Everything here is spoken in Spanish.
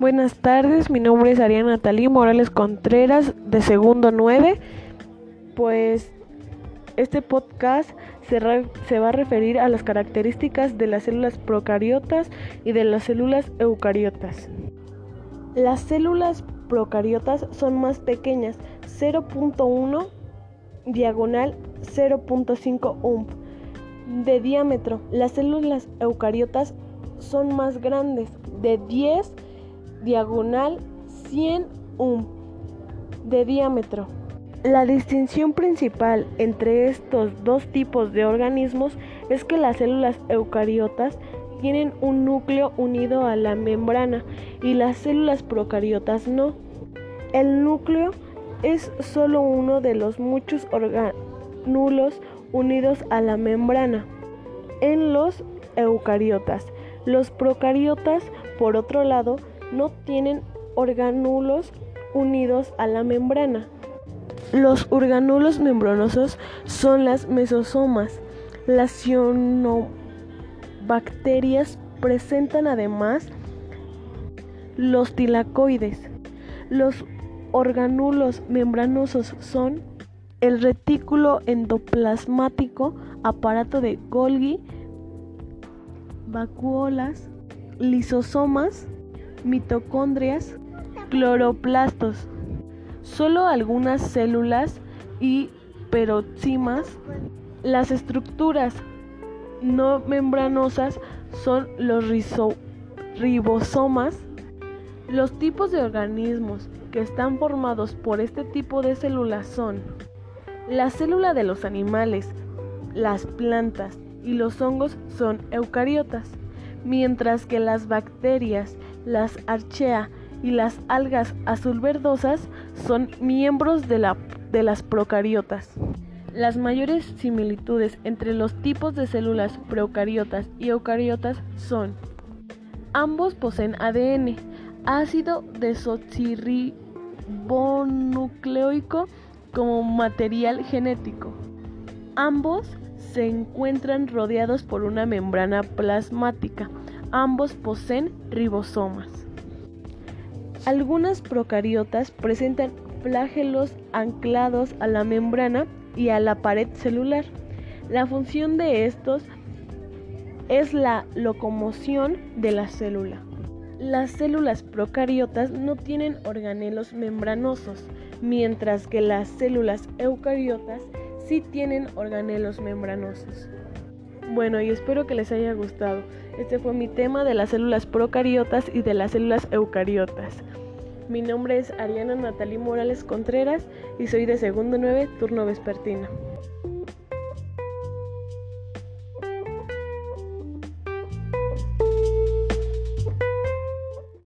Buenas tardes, mi nombre es Ariana Natalí Morales Contreras de segundo 9. Pues este podcast se, va a referir a las características de las células procariotas y de las células eucariotas. Las células procariotas son más pequeñas, 0.1 diagonal 0.5 um de diámetro. Las células eucariotas son más grandes, de 10 diagonal 100 um de diámetro. La distinción principal entre estos dos tipos de organismos es que las células eucariotas tienen un núcleo unido a la membrana y las células procariotas no. El núcleo es solo uno de los muchos orgánulos unidos a la membrana. En los eucariotas, los procariotas, por otro lado, no tienen orgánulos unidos a la membrana. Los orgánulos membranosos son las mesosomas. Las cianobacterias presentan además los tilacoides. Los orgánulos membranosos son el retículo endoplasmático, aparato de Golgi, vacuolas, lisosomas, mitocondrias, cloroplastos. Solo algunas células y peroximas. Las estructuras no membranosas son los ribosomas. Los tipos de organismos que están formados por este tipo de células son la célula de los animales, las plantas y los hongos son eucariotas, mientras que las bacterias las archea y las algas azul verdosas son miembros de, la, de las procariotas. Las mayores similitudes entre los tipos de células procariotas y eucariotas son ambos poseen ADN, ácido desoxirribonucleico como material genético. Ambos se encuentran rodeados por una membrana plasmática Ambos poseen ribosomas. Algunas procariotas presentan flagelos anclados a la membrana y a la pared celular. La función de estos es la locomoción de la célula. Las células procariotas no tienen organelos membranosos, mientras que las células eucariotas sí tienen organelos membranosos. Bueno, y espero que les haya gustado. Este fue mi tema de las células procariotas y de las células eucariotas. Mi nombre es Ariana Natalí Morales Contreras y soy de segundo 9, turno vespertino.